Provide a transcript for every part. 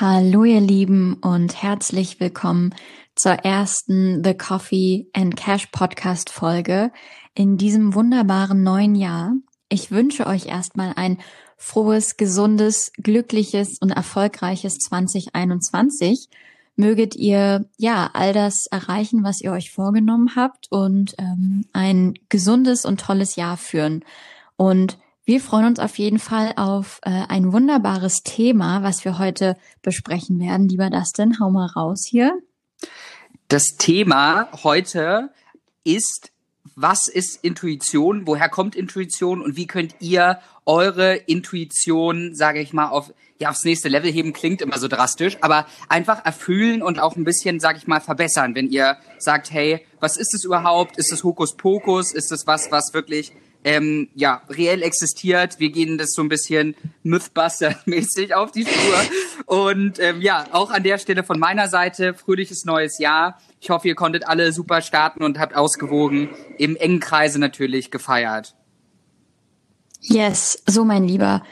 Hallo ihr Lieben und herzlich willkommen zur ersten The Coffee and Cash Podcast Folge in diesem wunderbaren neuen Jahr. Ich wünsche euch erstmal ein frohes, gesundes, glückliches und erfolgreiches 2021. Möget ihr ja all das erreichen, was ihr euch vorgenommen habt und ähm, ein gesundes und tolles Jahr führen. Und wir freuen uns auf jeden Fall auf äh, ein wunderbares Thema, was wir heute besprechen werden. Lieber Dustin, hau mal raus hier. Das Thema heute ist, was ist Intuition? Woher kommt Intuition? Und wie könnt ihr eure Intuition, sage ich mal, auf ja aufs nächste Level heben? Klingt immer so drastisch, aber einfach erfüllen und auch ein bisschen, sage ich mal, verbessern. Wenn ihr sagt, hey, was ist es überhaupt? Ist es Hokuspokus? Ist es was, was wirklich ähm, ja, reell existiert. Wir gehen das so ein bisschen Mythbuster-mäßig auf die Spur. Und ähm, ja, auch an der Stelle von meiner Seite, fröhliches neues Jahr. Ich hoffe, ihr konntet alle super starten und habt ausgewogen, im engen Kreise natürlich gefeiert. Yes, so mein Lieber.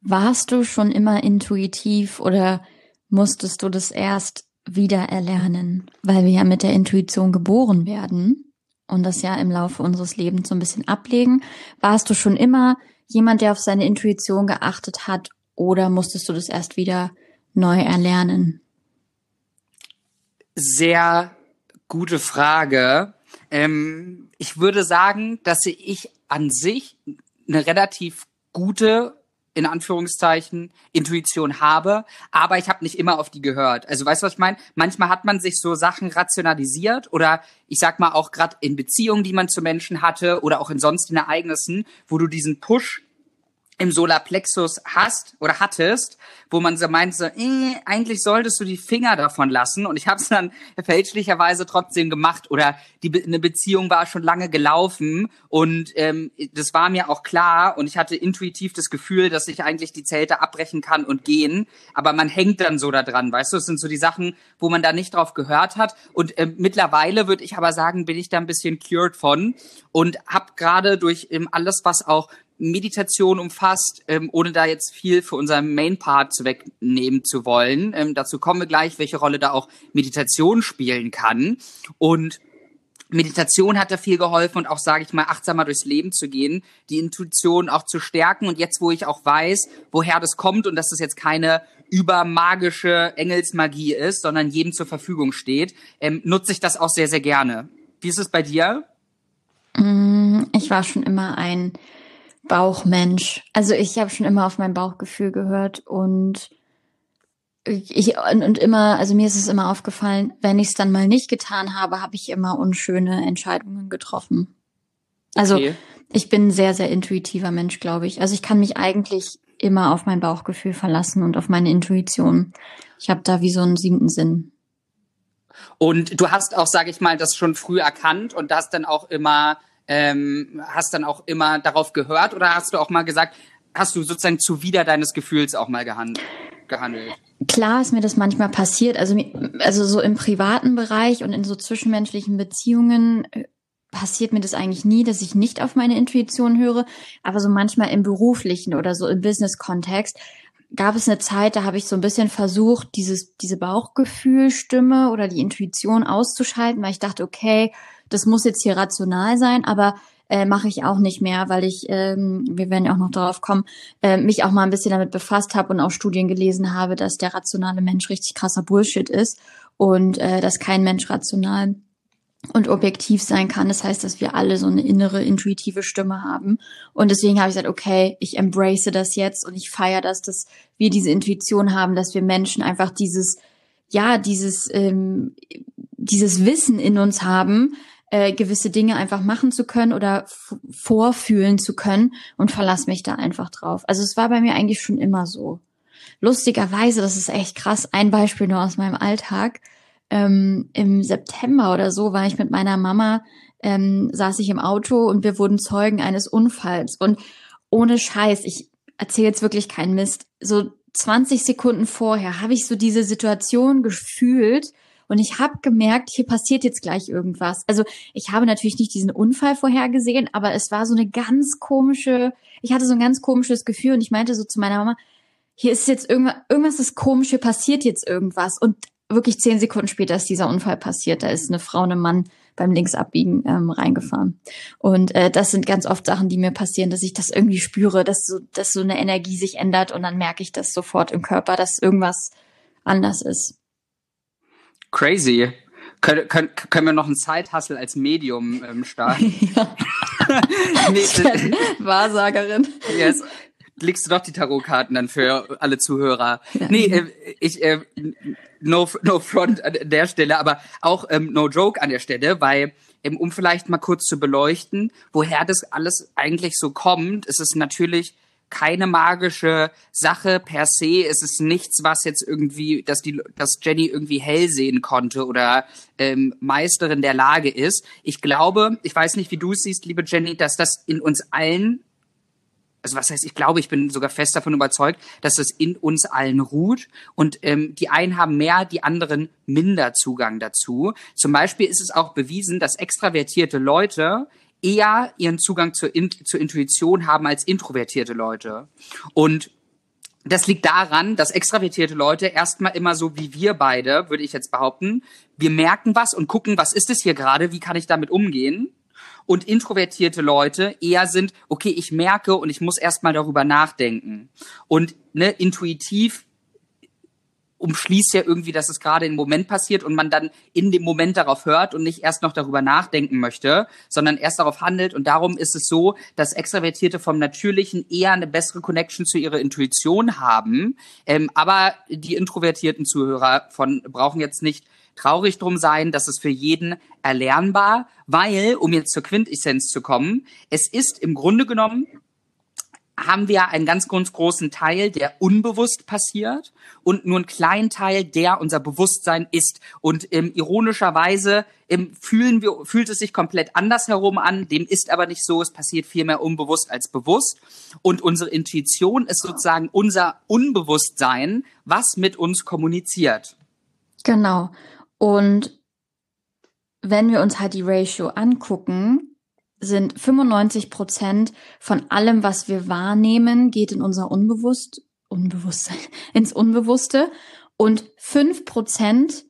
Warst du schon immer intuitiv oder musstest du das erst wieder erlernen? Weil wir ja mit der Intuition geboren werden und das ja im Laufe unseres Lebens so ein bisschen ablegen. Warst du schon immer jemand, der auf seine Intuition geachtet hat oder musstest du das erst wieder neu erlernen? Sehr gute Frage. Ähm, ich würde sagen, dass ich an sich eine relativ gute in Anführungszeichen Intuition habe, aber ich habe nicht immer auf die gehört. Also weißt du, was ich meine? Manchmal hat man sich so Sachen rationalisiert oder ich sag mal auch gerade in Beziehungen, die man zu Menschen hatte oder auch in sonstigen Ereignissen, wo du diesen Push im Solarplexus hast oder hattest, wo man so meint, so, äh, eigentlich solltest du die Finger davon lassen. Und ich habe es dann fälschlicherweise trotzdem gemacht. Oder die eine Beziehung war schon lange gelaufen und ähm, das war mir auch klar. Und ich hatte intuitiv das Gefühl, dass ich eigentlich die Zelte abbrechen kann und gehen. Aber man hängt dann so da dran, weißt du? Es sind so die Sachen, wo man da nicht drauf gehört hat. Und äh, mittlerweile würde ich aber sagen, bin ich da ein bisschen cured von und habe gerade durch ähm, alles, was auch Meditation umfasst, ähm, ohne da jetzt viel für unseren Main-Part wegnehmen zu wollen. Ähm, dazu kommen wir gleich, welche Rolle da auch Meditation spielen kann. Und Meditation hat da viel geholfen und auch, sage ich mal, achtsamer durchs Leben zu gehen, die Intuition auch zu stärken. Und jetzt, wo ich auch weiß, woher das kommt und dass das jetzt keine übermagische Engelsmagie ist, sondern jedem zur Verfügung steht, ähm, nutze ich das auch sehr, sehr gerne. Wie ist es bei dir? Mm, ich war schon immer ein Bauchmensch. Also ich habe schon immer auf mein Bauchgefühl gehört und ich und immer, also mir ist es immer aufgefallen, wenn ich es dann mal nicht getan habe, habe ich immer unschöne Entscheidungen getroffen. Also okay. ich bin ein sehr, sehr intuitiver Mensch, glaube ich. Also ich kann mich eigentlich immer auf mein Bauchgefühl verlassen und auf meine Intuition. Ich habe da wie so einen siebten Sinn. Und du hast auch, sage ich mal, das schon früh erkannt und das dann auch immer ähm, hast dann auch immer darauf gehört oder hast du auch mal gesagt, hast du sozusagen zuwider deines Gefühls auch mal gehandelt? gehandelt? Klar ist mir das manchmal passiert. Also, also so im privaten Bereich und in so zwischenmenschlichen Beziehungen äh, passiert mir das eigentlich nie, dass ich nicht auf meine Intuition höre. Aber so manchmal im beruflichen oder so im Business-Kontext gab es eine Zeit, da habe ich so ein bisschen versucht, dieses, diese Bauchgefühlstimme oder die Intuition auszuschalten, weil ich dachte, okay, das muss jetzt hier rational sein, aber äh, mache ich auch nicht mehr, weil ich, ähm, wir werden ja auch noch darauf kommen, äh, mich auch mal ein bisschen damit befasst habe und auch Studien gelesen habe, dass der rationale Mensch richtig krasser Bullshit ist und äh, dass kein Mensch rational und objektiv sein kann. Das heißt, dass wir alle so eine innere intuitive Stimme haben. Und deswegen habe ich gesagt, okay, ich embrace das jetzt und ich feiere das, dass wir diese Intuition haben, dass wir Menschen einfach dieses, ja, dieses, ähm, dieses Wissen in uns haben, äh, gewisse Dinge einfach machen zu können oder vorfühlen zu können und verlass mich da einfach drauf. Also es war bei mir eigentlich schon immer so. Lustigerweise, das ist echt krass, ein Beispiel nur aus meinem Alltag. Ähm, Im September oder so war ich mit meiner Mama, ähm, saß ich im Auto und wir wurden Zeugen eines Unfalls. Und ohne Scheiß, ich erzähle jetzt wirklich keinen Mist, so 20 Sekunden vorher habe ich so diese Situation gefühlt, und ich habe gemerkt, hier passiert jetzt gleich irgendwas. Also ich habe natürlich nicht diesen Unfall vorhergesehen, aber es war so eine ganz komische, ich hatte so ein ganz komisches Gefühl und ich meinte so zu meiner Mama, hier ist jetzt irgendwas, irgendwas ist komisch, hier passiert jetzt irgendwas. Und wirklich zehn Sekunden später ist dieser Unfall passiert. Da ist eine Frau, ein Mann beim Linksabbiegen ähm, reingefahren. Und äh, das sind ganz oft Sachen, die mir passieren, dass ich das irgendwie spüre, dass so, dass so eine Energie sich ändert und dann merke ich das sofort im Körper, dass irgendwas anders ist. Crazy. Können, können, können wir noch einen Zeithassel als Medium ähm, starten? ja. nee, Wahrsagerin. Yes. Legst du doch die Tarotkarten dann für alle Zuhörer. Ja. Nee, äh, ich, äh, no, no front an der Stelle, aber auch ähm, no joke an der Stelle, weil ähm, um vielleicht mal kurz zu beleuchten, woher das alles eigentlich so kommt, ist es natürlich keine magische Sache per se. Es ist nichts, was jetzt irgendwie, dass die, dass Jenny irgendwie hell sehen konnte oder ähm, Meisterin der Lage ist. Ich glaube, ich weiß nicht, wie du es siehst, liebe Jenny, dass das in uns allen also was heißt, ich glaube, ich bin sogar fest davon überzeugt, dass es in uns allen ruht und ähm, die einen haben mehr, die anderen minder Zugang dazu. Zum Beispiel ist es auch bewiesen, dass extravertierte Leute eher ihren Zugang zur, in zur Intuition haben als introvertierte Leute. Und das liegt daran, dass extravertierte Leute erstmal immer so wie wir beide, würde ich jetzt behaupten, wir merken was und gucken, was ist es hier gerade, wie kann ich damit umgehen? und introvertierte Leute eher sind, okay, ich merke und ich muss erstmal darüber nachdenken. Und ne, intuitiv umschließt ja irgendwie, dass es gerade im Moment passiert und man dann in dem Moment darauf hört und nicht erst noch darüber nachdenken möchte, sondern erst darauf handelt. Und darum ist es so, dass Extravertierte vom Natürlichen eher eine bessere Connection zu ihrer Intuition haben. Ähm, aber die introvertierten Zuhörer von brauchen jetzt nicht traurig drum sein, dass es für jeden erlernbar, weil, um jetzt zur Quintessenz zu kommen, es ist im Grunde genommen haben wir einen ganz, ganz großen Teil, der unbewusst passiert und nur einen kleinen Teil, der unser Bewusstsein ist. Und ähm, ironischerweise ähm, fühlen wir, fühlt es sich komplett anders herum an. Dem ist aber nicht so. Es passiert viel mehr unbewusst als bewusst. Und unsere Intuition ist sozusagen unser Unbewusstsein, was mit uns kommuniziert. Genau. Und wenn wir uns halt die Ratio angucken, sind 95 Prozent von allem, was wir wahrnehmen, geht in unser Unbewusst, Unbewusstsein, ins Unbewusste und fünf Prozent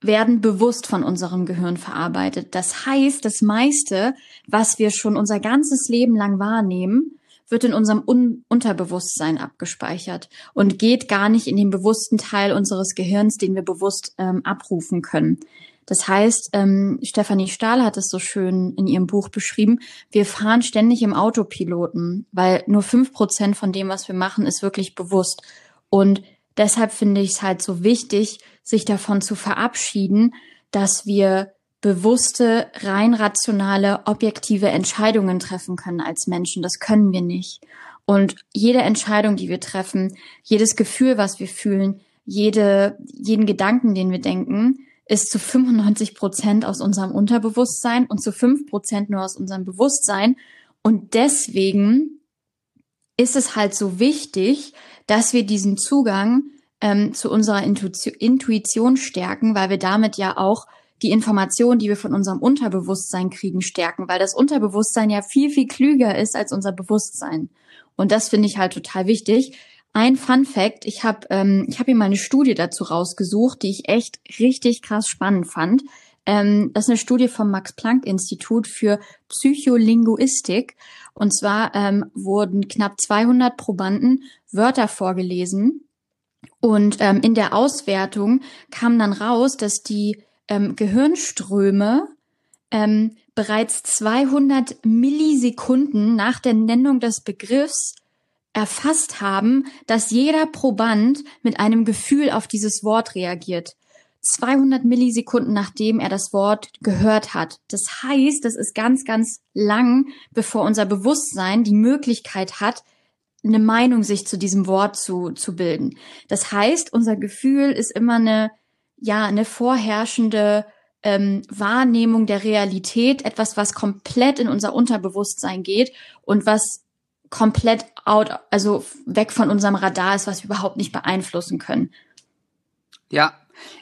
werden bewusst von unserem Gehirn verarbeitet. Das heißt, das meiste, was wir schon unser ganzes Leben lang wahrnehmen, wird in unserem Un Unterbewusstsein abgespeichert und geht gar nicht in den bewussten Teil unseres Gehirns, den wir bewusst ähm, abrufen können. Das heißt, ähm, Stefanie Stahl hat es so schön in ihrem Buch beschrieben, wir fahren ständig im Autopiloten, weil nur fünf Prozent von dem, was wir machen, ist wirklich bewusst. Und deshalb finde ich es halt so wichtig, sich davon zu verabschieden, dass wir bewusste, rein rationale, objektive Entscheidungen treffen können als Menschen. Das können wir nicht. Und jede Entscheidung, die wir treffen, jedes Gefühl, was wir fühlen, jede, jeden Gedanken, den wir denken, ist zu 95 Prozent aus unserem Unterbewusstsein und zu 5 Prozent nur aus unserem Bewusstsein. Und deswegen ist es halt so wichtig, dass wir diesen Zugang ähm, zu unserer Intuition, Intuition stärken, weil wir damit ja auch die Informationen, die wir von unserem Unterbewusstsein kriegen, stärken, weil das Unterbewusstsein ja viel, viel klüger ist als unser Bewusstsein. Und das finde ich halt total wichtig. Ein Fun Fact, ich habe ähm, ich hab hier mal eine Studie dazu rausgesucht, die ich echt richtig krass spannend fand. Ähm, das ist eine Studie vom Max-Planck-Institut für Psycholinguistik. Und zwar ähm, wurden knapp 200 Probanden Wörter vorgelesen. Und ähm, in der Auswertung kam dann raus, dass die ähm, Gehirnströme ähm, bereits 200 Millisekunden nach der Nennung des Begriffs erfasst haben, dass jeder Proband mit einem Gefühl auf dieses Wort reagiert. 200 Millisekunden nachdem er das Wort gehört hat. Das heißt, das ist ganz, ganz lang, bevor unser Bewusstsein die Möglichkeit hat, eine Meinung sich zu diesem Wort zu, zu bilden. Das heißt, unser Gefühl ist immer eine ja eine vorherrschende ähm, Wahrnehmung der Realität, etwas, was komplett in unser Unterbewusstsein geht und was komplett out, also weg von unserem Radar ist, was wir überhaupt nicht beeinflussen können. Ja,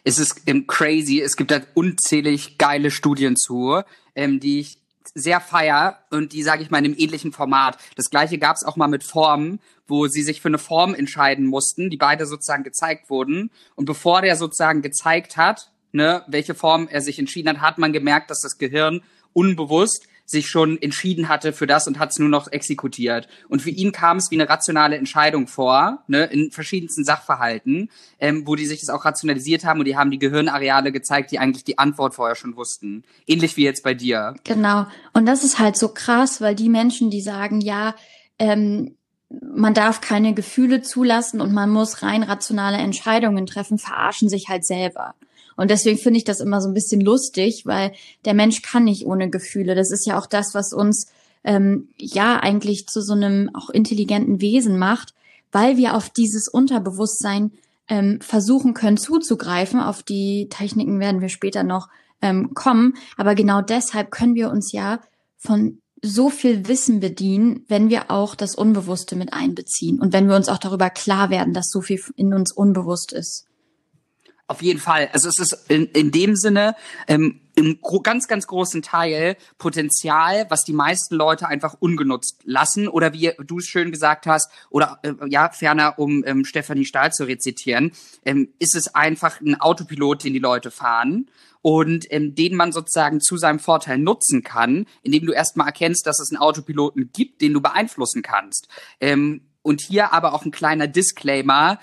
es ist ähm, crazy. Es gibt da unzählig geile Studien zu, ähm, die ich sehr feier und die sage ich mal in einem ähnlichen Format. Das gleiche gab es auch mal mit Formen, wo sie sich für eine Form entscheiden mussten, die beide sozusagen gezeigt wurden. Und bevor der sozusagen gezeigt hat, ne, welche Form er sich entschieden hat, hat man gemerkt, dass das Gehirn unbewusst sich schon entschieden hatte für das und hat es nur noch exekutiert. Und für ihn kam es wie eine rationale Entscheidung vor, ne, in verschiedensten Sachverhalten, ähm, wo die sich das auch rationalisiert haben und die haben die Gehirnareale gezeigt, die eigentlich die Antwort vorher schon wussten. Ähnlich wie jetzt bei dir. Genau. Und das ist halt so krass, weil die Menschen, die sagen, ja, ähm, man darf keine Gefühle zulassen und man muss rein rationale Entscheidungen treffen, verarschen sich halt selber. Und deswegen finde ich das immer so ein bisschen lustig, weil der Mensch kann nicht ohne Gefühle. Das ist ja auch das, was uns ähm, ja eigentlich zu so einem auch intelligenten Wesen macht, weil wir auf dieses Unterbewusstsein ähm, versuchen können zuzugreifen. Auf die Techniken werden wir später noch ähm, kommen. Aber genau deshalb können wir uns ja von so viel Wissen bedienen, wenn wir auch das Unbewusste mit einbeziehen und wenn wir uns auch darüber klar werden, dass so viel in uns unbewusst ist. Auf jeden Fall. Also es ist in, in dem Sinne ähm, im ganz, ganz großen Teil Potenzial, was die meisten Leute einfach ungenutzt lassen. Oder wie du es schön gesagt hast, oder äh, ja, ferner, um ähm, Stefanie Stahl zu rezitieren, ähm, ist es einfach ein Autopilot, den die Leute fahren und ähm, den man sozusagen zu seinem Vorteil nutzen kann, indem du erstmal erkennst, dass es einen Autopiloten gibt, den du beeinflussen kannst. Ähm, und hier aber auch ein kleiner Disclaimer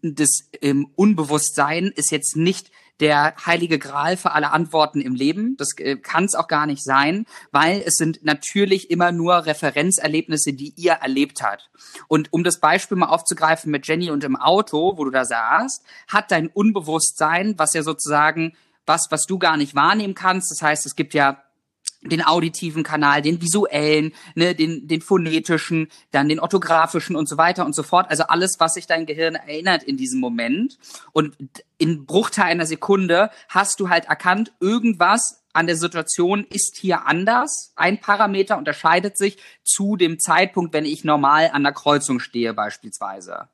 das ähm, Unbewusstsein ist jetzt nicht der heilige Gral für alle Antworten im Leben. Das äh, kann es auch gar nicht sein, weil es sind natürlich immer nur Referenzerlebnisse, die ihr erlebt habt. Und um das Beispiel mal aufzugreifen mit Jenny und im Auto, wo du da saßt, hat dein Unbewusstsein, was ja sozusagen was, was du gar nicht wahrnehmen kannst. Das heißt, es gibt ja den auditiven Kanal, den visuellen, ne, den, den phonetischen, dann den orthografischen und so weiter und so fort. Also alles, was sich dein Gehirn erinnert in diesem Moment. Und in Bruchteil einer Sekunde hast du halt erkannt, irgendwas an der Situation ist hier anders. Ein Parameter unterscheidet sich zu dem Zeitpunkt, wenn ich normal an der Kreuzung stehe beispielsweise.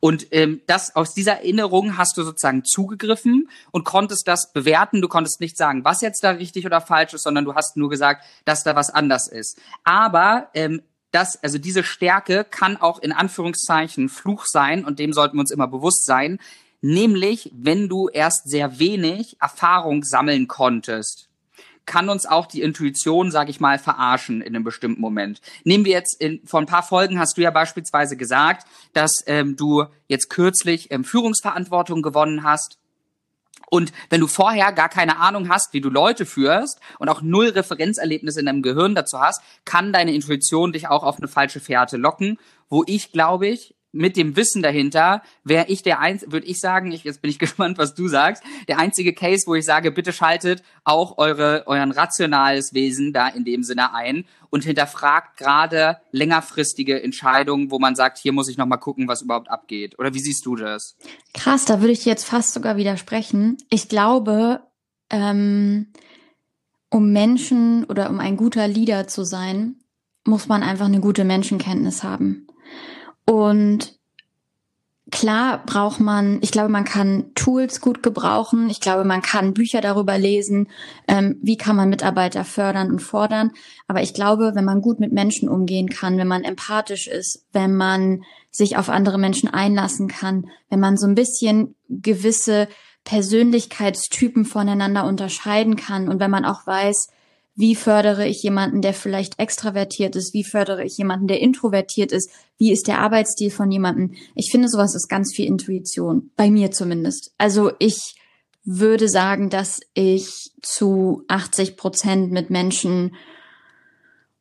Und ähm, das aus dieser Erinnerung hast du sozusagen zugegriffen und konntest das bewerten. Du konntest nicht sagen, was jetzt da richtig oder falsch ist, sondern du hast nur gesagt, dass da was anders ist. Aber ähm, das, also diese Stärke kann auch in Anführungszeichen Fluch sein und dem sollten wir uns immer bewusst sein. Nämlich, wenn du erst sehr wenig Erfahrung sammeln konntest kann uns auch die Intuition, sage ich mal, verarschen in einem bestimmten Moment. Nehmen wir jetzt, in, vor ein paar Folgen hast du ja beispielsweise gesagt, dass ähm, du jetzt kürzlich ähm, Führungsverantwortung gewonnen hast. Und wenn du vorher gar keine Ahnung hast, wie du Leute führst und auch null Referenzerlebnisse in deinem Gehirn dazu hast, kann deine Intuition dich auch auf eine falsche Fährte locken, wo ich, glaube ich, mit dem Wissen dahinter wäre ich der eins, würde ich sagen, ich, jetzt bin ich gespannt, was du sagst, der einzige Case, wo ich sage, bitte schaltet auch eure, euren rationales Wesen da in dem Sinne ein und hinterfragt gerade längerfristige Entscheidungen, wo man sagt, hier muss ich nochmal gucken, was überhaupt abgeht. Oder wie siehst du das? Krass, da würde ich jetzt fast sogar widersprechen. Ich glaube, ähm, um Menschen oder um ein guter Leader zu sein, muss man einfach eine gute Menschenkenntnis haben. Und klar braucht man, ich glaube, man kann Tools gut gebrauchen. Ich glaube, man kann Bücher darüber lesen, ähm, wie kann man Mitarbeiter fördern und fordern. Aber ich glaube, wenn man gut mit Menschen umgehen kann, wenn man empathisch ist, wenn man sich auf andere Menschen einlassen kann, wenn man so ein bisschen gewisse Persönlichkeitstypen voneinander unterscheiden kann und wenn man auch weiß, wie fördere ich jemanden, der vielleicht extravertiert ist? Wie fördere ich jemanden, der introvertiert ist? Wie ist der Arbeitsstil von jemandem? Ich finde, sowas ist ganz viel Intuition. Bei mir zumindest. Also ich würde sagen, dass ich zu 80 Prozent mit Menschen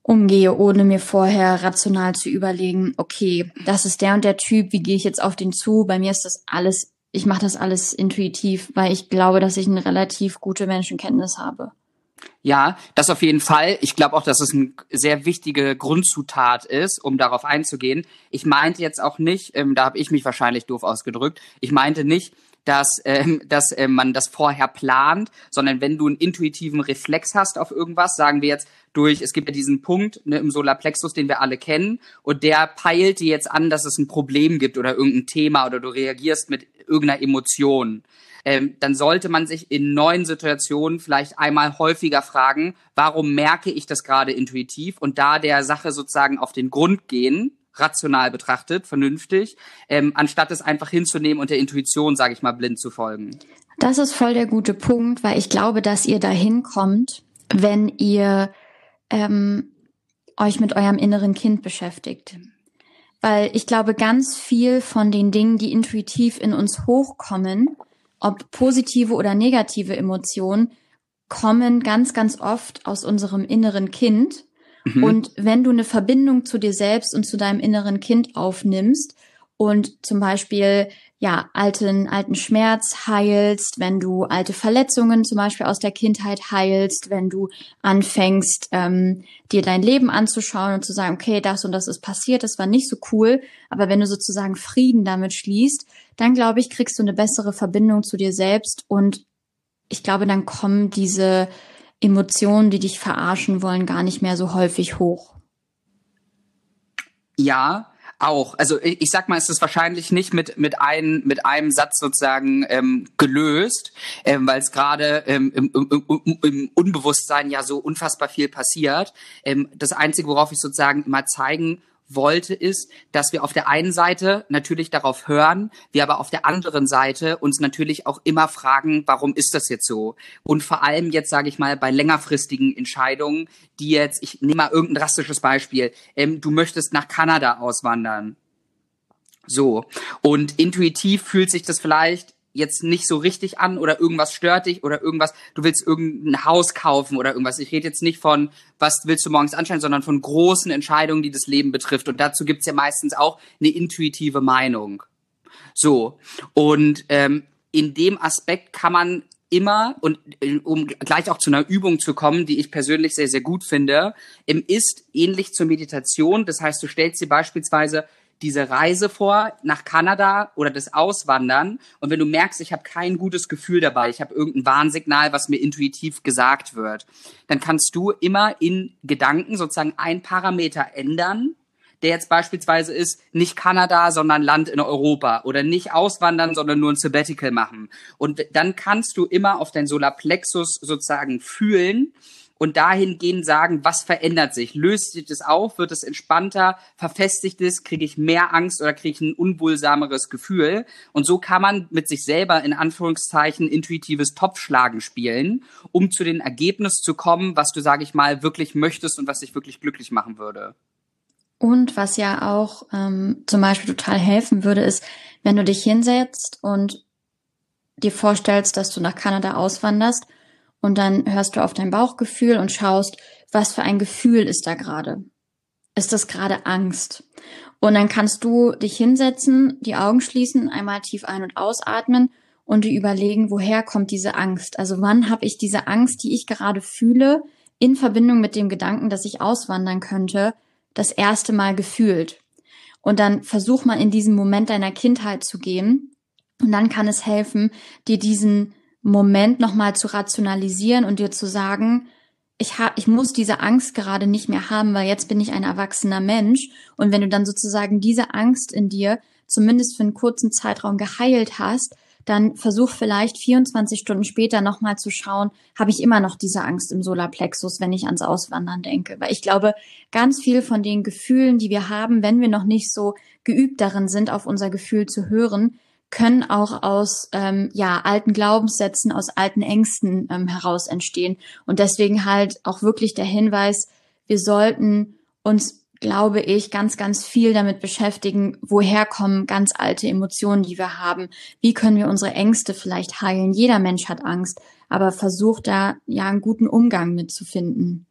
umgehe, ohne mir vorher rational zu überlegen, okay, das ist der und der Typ, wie gehe ich jetzt auf den zu? Bei mir ist das alles, ich mache das alles intuitiv, weil ich glaube, dass ich eine relativ gute Menschenkenntnis habe. Ja, das auf jeden Fall. Ich glaube auch, dass es eine sehr wichtige Grundzutat ist, um darauf einzugehen. Ich meinte jetzt auch nicht, ähm, da habe ich mich wahrscheinlich doof ausgedrückt, ich meinte nicht, dass, ähm, dass ähm, man das vorher plant, sondern wenn du einen intuitiven Reflex hast auf irgendwas, sagen wir jetzt durch, es gibt ja diesen Punkt ne, im Solarplexus, den wir alle kennen, und der peilt dir jetzt an, dass es ein Problem gibt oder irgendein Thema oder du reagierst mit irgendeiner Emotion, ähm, dann sollte man sich in neuen Situationen vielleicht einmal häufiger fragen, warum merke ich das gerade intuitiv und da der Sache sozusagen auf den Grund gehen, rational betrachtet, vernünftig, ähm, anstatt es einfach hinzunehmen und der Intuition, sage ich mal, blind zu folgen. Das ist voll der gute Punkt, weil ich glaube, dass ihr dahin kommt, wenn ihr ähm, euch mit eurem inneren Kind beschäftigt. Weil ich glaube, ganz viel von den Dingen, die intuitiv in uns hochkommen, ob positive oder negative Emotionen, kommen ganz, ganz oft aus unserem inneren Kind. Mhm. Und wenn du eine Verbindung zu dir selbst und zu deinem inneren Kind aufnimmst und zum Beispiel ja, alten, alten Schmerz heilst, wenn du alte Verletzungen zum Beispiel aus der Kindheit heilst, wenn du anfängst, ähm, dir dein Leben anzuschauen und zu sagen, okay, das und das ist passiert, das war nicht so cool, aber wenn du sozusagen Frieden damit schließt, dann glaube ich, kriegst du eine bessere Verbindung zu dir selbst und ich glaube, dann kommen diese Emotionen, die dich verarschen wollen, gar nicht mehr so häufig hoch. Ja, auch. Also ich, ich sag mal, es ist wahrscheinlich nicht mit mit einem mit einem Satz sozusagen ähm, gelöst, ähm, weil es gerade ähm, im, im, im Unbewusstsein ja so unfassbar viel passiert. Ähm, das Einzige, worauf ich sozusagen immer zeigen wollte, ist, dass wir auf der einen Seite natürlich darauf hören, wir aber auf der anderen Seite uns natürlich auch immer fragen, warum ist das jetzt so? Und vor allem jetzt, sage ich mal, bei längerfristigen Entscheidungen, die jetzt, ich nehme mal irgendein drastisches Beispiel, ähm, du möchtest nach Kanada auswandern. So. Und intuitiv fühlt sich das vielleicht jetzt nicht so richtig an oder irgendwas stört dich oder irgendwas, du willst irgendein Haus kaufen oder irgendwas. Ich rede jetzt nicht von, was willst du morgens anschauen, sondern von großen Entscheidungen, die das Leben betrifft. Und dazu gibt's ja meistens auch eine intuitive Meinung. So. Und ähm, in dem Aspekt kann man immer und äh, um gleich auch zu einer Übung zu kommen, die ich persönlich sehr, sehr gut finde, im ist ähnlich zur Meditation. Das heißt, du stellst dir beispielsweise diese Reise vor nach Kanada oder das Auswandern und wenn du merkst, ich habe kein gutes Gefühl dabei, ich habe irgendein Warnsignal, was mir intuitiv gesagt wird, dann kannst du immer in Gedanken sozusagen ein Parameter ändern, der jetzt beispielsweise ist, nicht Kanada, sondern Land in Europa oder nicht auswandern, sondern nur ein Sabbatical machen. Und dann kannst du immer auf dein Solarplexus sozusagen fühlen, und dahingehend sagen, was verändert sich? Löst sich das auf? Wird es entspannter? Verfestigt es? Kriege ich mehr Angst oder kriege ich ein unwohlsameres Gefühl? Und so kann man mit sich selber in Anführungszeichen intuitives Topfschlagen spielen, um zu den Ergebnis zu kommen, was du, sage ich mal, wirklich möchtest und was dich wirklich glücklich machen würde. Und was ja auch ähm, zum Beispiel total helfen würde, ist, wenn du dich hinsetzt und dir vorstellst, dass du nach Kanada auswanderst und dann hörst du auf dein Bauchgefühl und schaust, was für ein Gefühl ist da gerade. Ist das gerade Angst? Und dann kannst du dich hinsetzen, die Augen schließen, einmal tief ein- und ausatmen und dir überlegen, woher kommt diese Angst? Also wann habe ich diese Angst, die ich gerade fühle, in Verbindung mit dem Gedanken, dass ich auswandern könnte, das erste Mal gefühlt? Und dann versuch mal in diesen Moment deiner Kindheit zu gehen. Und dann kann es helfen, dir diesen Moment nochmal zu rationalisieren und dir zu sagen, ich, ha ich muss diese Angst gerade nicht mehr haben, weil jetzt bin ich ein erwachsener Mensch. Und wenn du dann sozusagen diese Angst in dir zumindest für einen kurzen Zeitraum geheilt hast, dann versuch vielleicht 24 Stunden später nochmal zu schauen, habe ich immer noch diese Angst im Solarplexus, wenn ich ans Auswandern denke. Weil ich glaube, ganz viel von den Gefühlen, die wir haben, wenn wir noch nicht so geübt darin sind, auf unser Gefühl zu hören, können auch aus ähm, ja alten Glaubenssätzen, aus alten Ängsten ähm, heraus entstehen. Und deswegen halt auch wirklich der Hinweis, wir sollten uns, glaube ich, ganz, ganz viel damit beschäftigen, woher kommen ganz alte Emotionen, die wir haben. Wie können wir unsere Ängste vielleicht heilen? Jeder Mensch hat Angst, aber versucht da ja einen guten Umgang mitzufinden.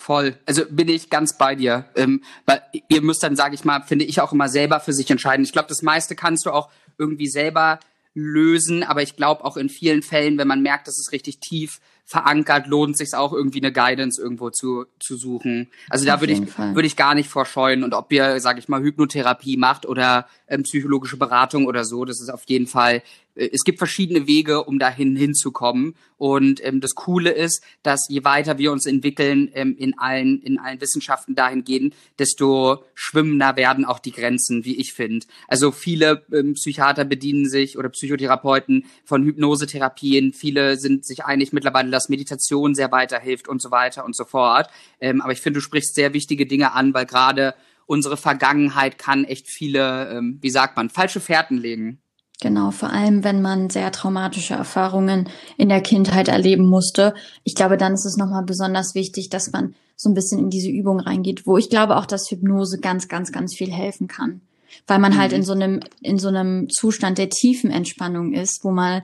Voll. Also bin ich ganz bei dir. Ähm, weil ihr müsst dann, sage ich mal, finde ich auch immer selber für sich entscheiden. Ich glaube, das meiste kannst du auch irgendwie selber lösen, aber ich glaube auch in vielen Fällen, wenn man merkt, dass es richtig tief verankert, lohnt sich auch irgendwie eine Guidance irgendwo zu, zu suchen. Also da würde ich, würde ich gar nicht vorscheuen. Und ob ihr, sage ich mal, Hypnotherapie macht oder ähm, psychologische Beratung oder so, das ist auf jeden Fall es gibt verschiedene Wege, um dahin hinzukommen. Und ähm, das Coole ist, dass je weiter wir uns entwickeln ähm, in allen in allen Wissenschaften dahin gehen, desto schwimmender werden auch die Grenzen, wie ich finde. Also viele ähm, Psychiater bedienen sich oder Psychotherapeuten von Hypnosetherapien. Viele sind sich einig mittlerweile, dass Meditation sehr weiterhilft und so weiter und so fort. Ähm, aber ich finde, du sprichst sehr wichtige Dinge an, weil gerade unsere Vergangenheit kann echt viele, ähm, wie sagt man, falsche Fährten legen. Genau, vor allem wenn man sehr traumatische Erfahrungen in der Kindheit erleben musste. Ich glaube, dann ist es nochmal besonders wichtig, dass man so ein bisschen in diese Übung reingeht, wo ich glaube auch, dass Hypnose ganz, ganz, ganz viel helfen kann. Weil man halt mhm. halt in so einem, in so einem Zustand der tiefen Entspannung ist, wo man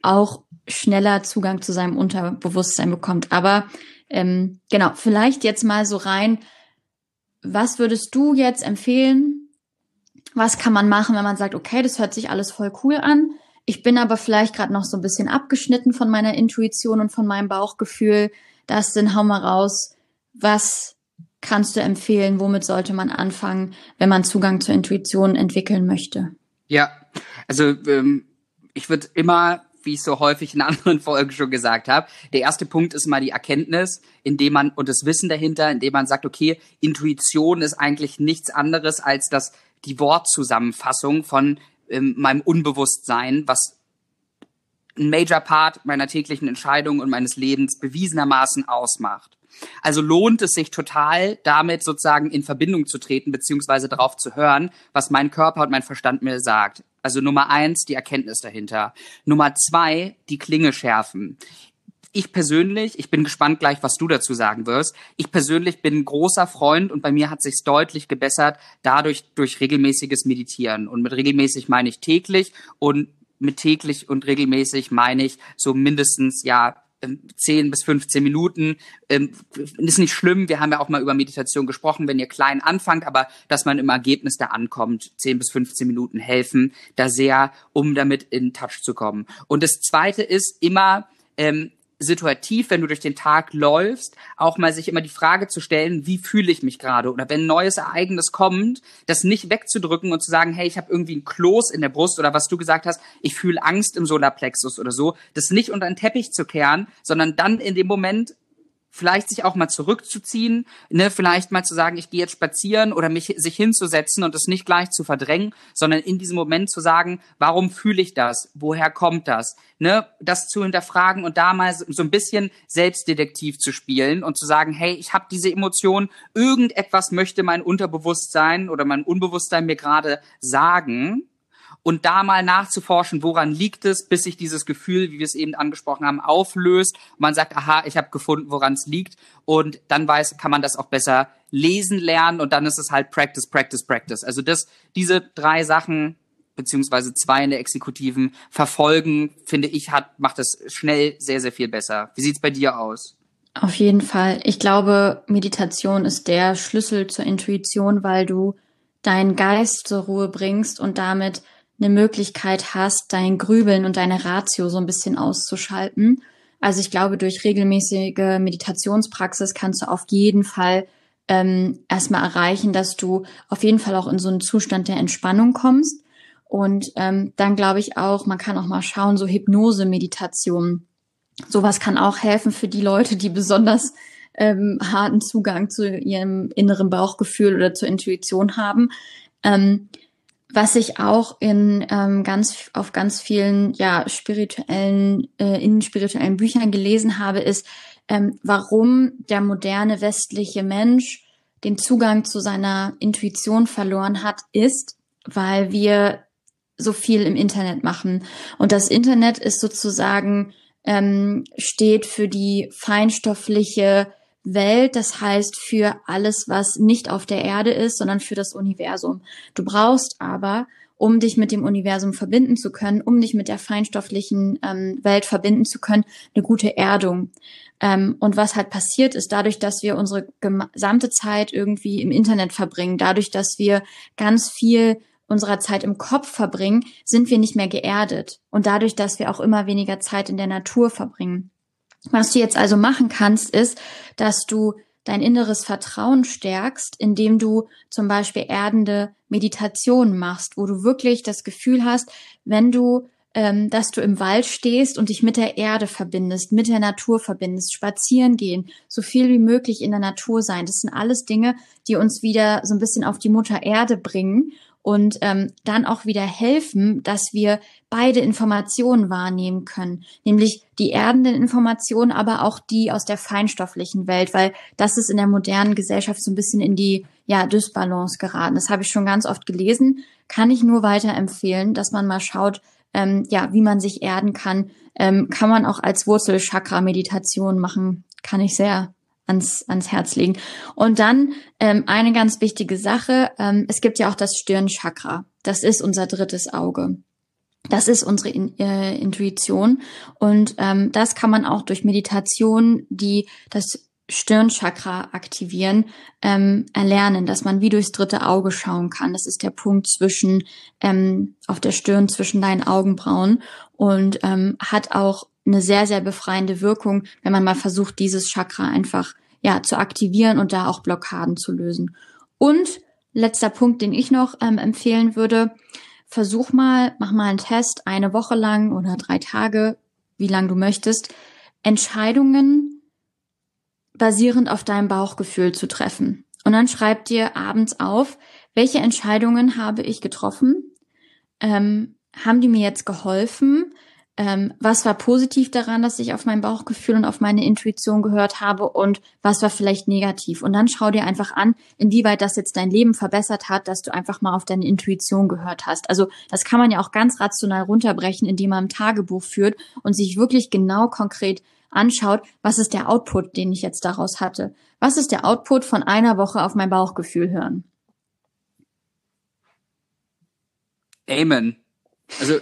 auch schneller Zugang zu seinem Unterbewusstsein bekommt. Aber ähm, genau, vielleicht jetzt mal so rein, was würdest du jetzt empfehlen, was kann man machen, wenn man sagt, okay, das hört sich alles voll cool an. Ich bin aber vielleicht gerade noch so ein bisschen abgeschnitten von meiner Intuition und von meinem Bauchgefühl. Das sind, hau mal raus. Was kannst du empfehlen? Womit sollte man anfangen, wenn man Zugang zur Intuition entwickeln möchte? Ja, also ähm, ich würde immer wie ich so häufig in anderen Folgen schon gesagt habe. Der erste Punkt ist mal die Erkenntnis, indem man und das Wissen dahinter, indem man sagt, okay, Intuition ist eigentlich nichts anderes als das die Wortzusammenfassung von ähm, meinem Unbewusstsein, was ein Major Part meiner täglichen Entscheidungen und meines Lebens bewiesenermaßen ausmacht. Also lohnt es sich total, damit sozusagen in Verbindung zu treten, beziehungsweise darauf zu hören, was mein Körper und mein Verstand mir sagt. Also Nummer eins, die Erkenntnis dahinter. Nummer zwei, die Klinge schärfen ich persönlich, ich bin gespannt gleich, was du dazu sagen wirst. Ich persönlich bin großer Freund und bei mir hat sich's deutlich gebessert dadurch durch regelmäßiges Meditieren. Und mit regelmäßig meine ich täglich und mit täglich und regelmäßig meine ich so mindestens ja 10 ähm, bis 15 Minuten. Ähm, ist nicht schlimm, wir haben ja auch mal über Meditation gesprochen, wenn ihr klein anfangt, aber dass man im Ergebnis da ankommt, 10 bis 15 Minuten helfen da sehr, um damit in Touch zu kommen. Und das Zweite ist immer, ähm, situativ, wenn du durch den Tag läufst, auch mal sich immer die Frage zu stellen, wie fühle ich mich gerade? Oder wenn ein neues Ereignis kommt, das nicht wegzudrücken und zu sagen, hey, ich habe irgendwie ein Kloß in der Brust oder was du gesagt hast, ich fühle Angst im Solarplexus oder so, das nicht unter den Teppich zu kehren, sondern dann in dem Moment vielleicht sich auch mal zurückzuziehen, ne, vielleicht mal zu sagen, ich gehe jetzt spazieren oder mich sich hinzusetzen und es nicht gleich zu verdrängen, sondern in diesem Moment zu sagen, warum fühle ich das? Woher kommt das? Ne, das zu hinterfragen und da mal so ein bisschen Selbstdetektiv zu spielen und zu sagen, hey, ich habe diese Emotion, irgendetwas möchte mein Unterbewusstsein oder mein Unbewusstsein mir gerade sagen und da mal nachzuforschen, woran liegt es, bis sich dieses Gefühl, wie wir es eben angesprochen haben, auflöst. Und man sagt, aha, ich habe gefunden, woran es liegt. Und dann weiß, kann man das auch besser lesen lernen und dann ist es halt Practice, Practice, Practice. Also das, diese drei Sachen beziehungsweise zwei in der Exekutiven verfolgen, finde ich, hat, macht das schnell sehr, sehr viel besser. Wie sieht's bei dir aus? Auf jeden Fall. Ich glaube, Meditation ist der Schlüssel zur Intuition, weil du deinen Geist zur Ruhe bringst und damit eine Möglichkeit hast, dein Grübeln und deine Ratio so ein bisschen auszuschalten. Also ich glaube, durch regelmäßige Meditationspraxis kannst du auf jeden Fall ähm, erstmal erreichen, dass du auf jeden Fall auch in so einen Zustand der Entspannung kommst. Und ähm, dann glaube ich auch, man kann auch mal schauen, so Hypnose-Meditation. Sowas kann auch helfen für die Leute, die besonders ähm, harten Zugang zu ihrem inneren Bauchgefühl oder zur Intuition haben. Ähm, was ich auch in ähm, ganz auf ganz vielen ja spirituellen äh, in spirituellen Büchern gelesen habe, ist, ähm, warum der moderne westliche Mensch den Zugang zu seiner Intuition verloren hat, ist, weil wir so viel im Internet machen. Und das Internet ist sozusagen ähm, steht für die feinstoffliche Welt, das heißt für alles, was nicht auf der Erde ist, sondern für das Universum. Du brauchst aber, um dich mit dem Universum verbinden zu können, um dich mit der feinstofflichen ähm, Welt verbinden zu können, eine gute Erdung. Ähm, und was halt passiert ist, dadurch, dass wir unsere gesamte Zeit irgendwie im Internet verbringen, dadurch, dass wir ganz viel unserer Zeit im Kopf verbringen, sind wir nicht mehr geerdet. Und dadurch, dass wir auch immer weniger Zeit in der Natur verbringen. Was du jetzt also machen kannst, ist, dass du dein inneres Vertrauen stärkst, indem du zum Beispiel erdende Meditationen machst, wo du wirklich das Gefühl hast, wenn du ähm, dass du im Wald stehst und dich mit der Erde verbindest, mit der Natur verbindest, spazieren gehen, so viel wie möglich in der Natur sein. Das sind alles Dinge, die uns wieder so ein bisschen auf die Mutter Erde bringen und ähm, dann auch wieder helfen, dass wir beide Informationen wahrnehmen können, nämlich die erdenden Informationen, aber auch die aus der feinstofflichen Welt, weil das ist in der modernen Gesellschaft so ein bisschen in die ja Dysbalance geraten. Das habe ich schon ganz oft gelesen, kann ich nur weiterempfehlen, dass man mal schaut, ähm, ja, wie man sich erden kann, ähm, kann man auch als Wurzelchakra-Meditation machen, kann ich sehr ans, ans Herz legen. Und dann ähm, eine ganz wichtige Sache, ähm, es gibt ja auch das Stirnchakra. Das ist unser drittes Auge. Das ist unsere In äh, Intuition und ähm, das kann man auch durch Meditation, die das Stirnchakra aktivieren, ähm, erlernen, dass man wie durchs dritte Auge schauen kann. Das ist der Punkt zwischen ähm, auf der Stirn zwischen deinen Augenbrauen und ähm, hat auch eine sehr sehr befreiende Wirkung, wenn man mal versucht, dieses Chakra einfach ja zu aktivieren und da auch Blockaden zu lösen. Und letzter Punkt, den ich noch ähm, empfehlen würde: Versuch mal, mach mal einen Test eine Woche lang oder drei Tage, wie lang du möchtest, Entscheidungen basierend auf deinem Bauchgefühl zu treffen. Und dann schreib dir abends auf, welche Entscheidungen habe ich getroffen? Ähm, haben die mir jetzt geholfen? Ähm, was war positiv daran, dass ich auf mein Bauchgefühl und auf meine Intuition gehört habe und was war vielleicht negativ? Und dann schau dir einfach an, inwieweit das jetzt dein Leben verbessert hat, dass du einfach mal auf deine Intuition gehört hast. Also das kann man ja auch ganz rational runterbrechen, indem man ein Tagebuch führt und sich wirklich genau konkret anschaut, was ist der Output, den ich jetzt daraus hatte? Was ist der Output von einer Woche auf mein Bauchgefühl hören? Amen. Also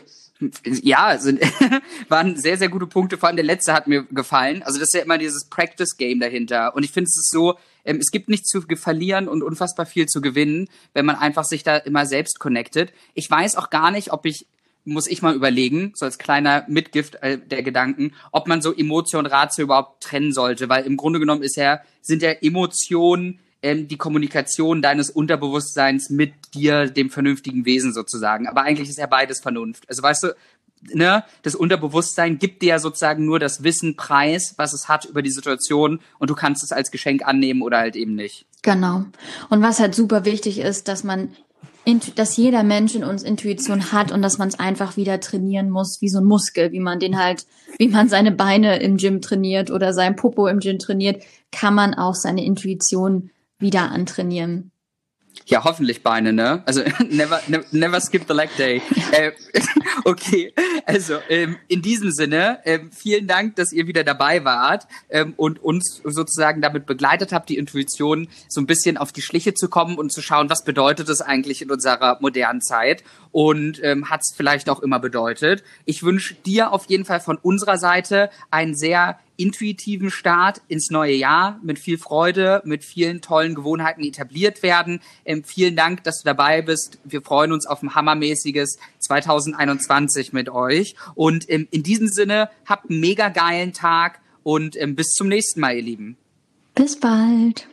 ja, sind, waren sehr, sehr gute Punkte. Vor allem der letzte hat mir gefallen. Also das ist ja immer dieses Practice-Game dahinter. Und ich finde, es ist so, ähm, es gibt nichts zu verlieren und unfassbar viel zu gewinnen, wenn man einfach sich da immer selbst connectet. Ich weiß auch gar nicht, ob ich muss ich mal überlegen, so als kleiner Mitgift äh, der Gedanken, ob man so Emotion und Ratio überhaupt trennen sollte, weil im Grunde genommen ist ja, sind ja Emotionen ähm, die Kommunikation deines Unterbewusstseins mit dir, dem vernünftigen Wesen sozusagen. Aber eigentlich ist ja beides Vernunft. Also weißt du, ne, das Unterbewusstsein gibt dir ja sozusagen nur das Wissen preis, was es hat über die Situation und du kannst es als Geschenk annehmen oder halt eben nicht. Genau. Und was halt super wichtig ist, dass man dass jeder Mensch in uns Intuition hat und dass man es einfach wieder trainieren muss, wie so ein Muskel, wie man den halt, wie man seine Beine im Gym trainiert oder sein Popo im Gym trainiert, kann man auch seine Intuition wieder antrainieren. Ja, hoffentlich Beine, ne? Also never, never, never skip the leg day. äh, okay, also ähm, in diesem Sinne, ähm, vielen Dank, dass ihr wieder dabei wart ähm, und uns sozusagen damit begleitet habt, die Intuition so ein bisschen auf die Schliche zu kommen und zu schauen, was bedeutet es eigentlich in unserer modernen Zeit und ähm, hat es vielleicht auch immer bedeutet. Ich wünsche dir auf jeden Fall von unserer Seite einen sehr intuitiven Start ins neue Jahr mit viel Freude, mit vielen tollen Gewohnheiten etabliert werden. Ähm, vielen Dank, dass du dabei bist. Wir freuen uns auf ein hammermäßiges 2021 mit euch. Und ähm, in diesem Sinne, habt einen mega geilen Tag und ähm, bis zum nächsten Mal, ihr Lieben. Bis bald.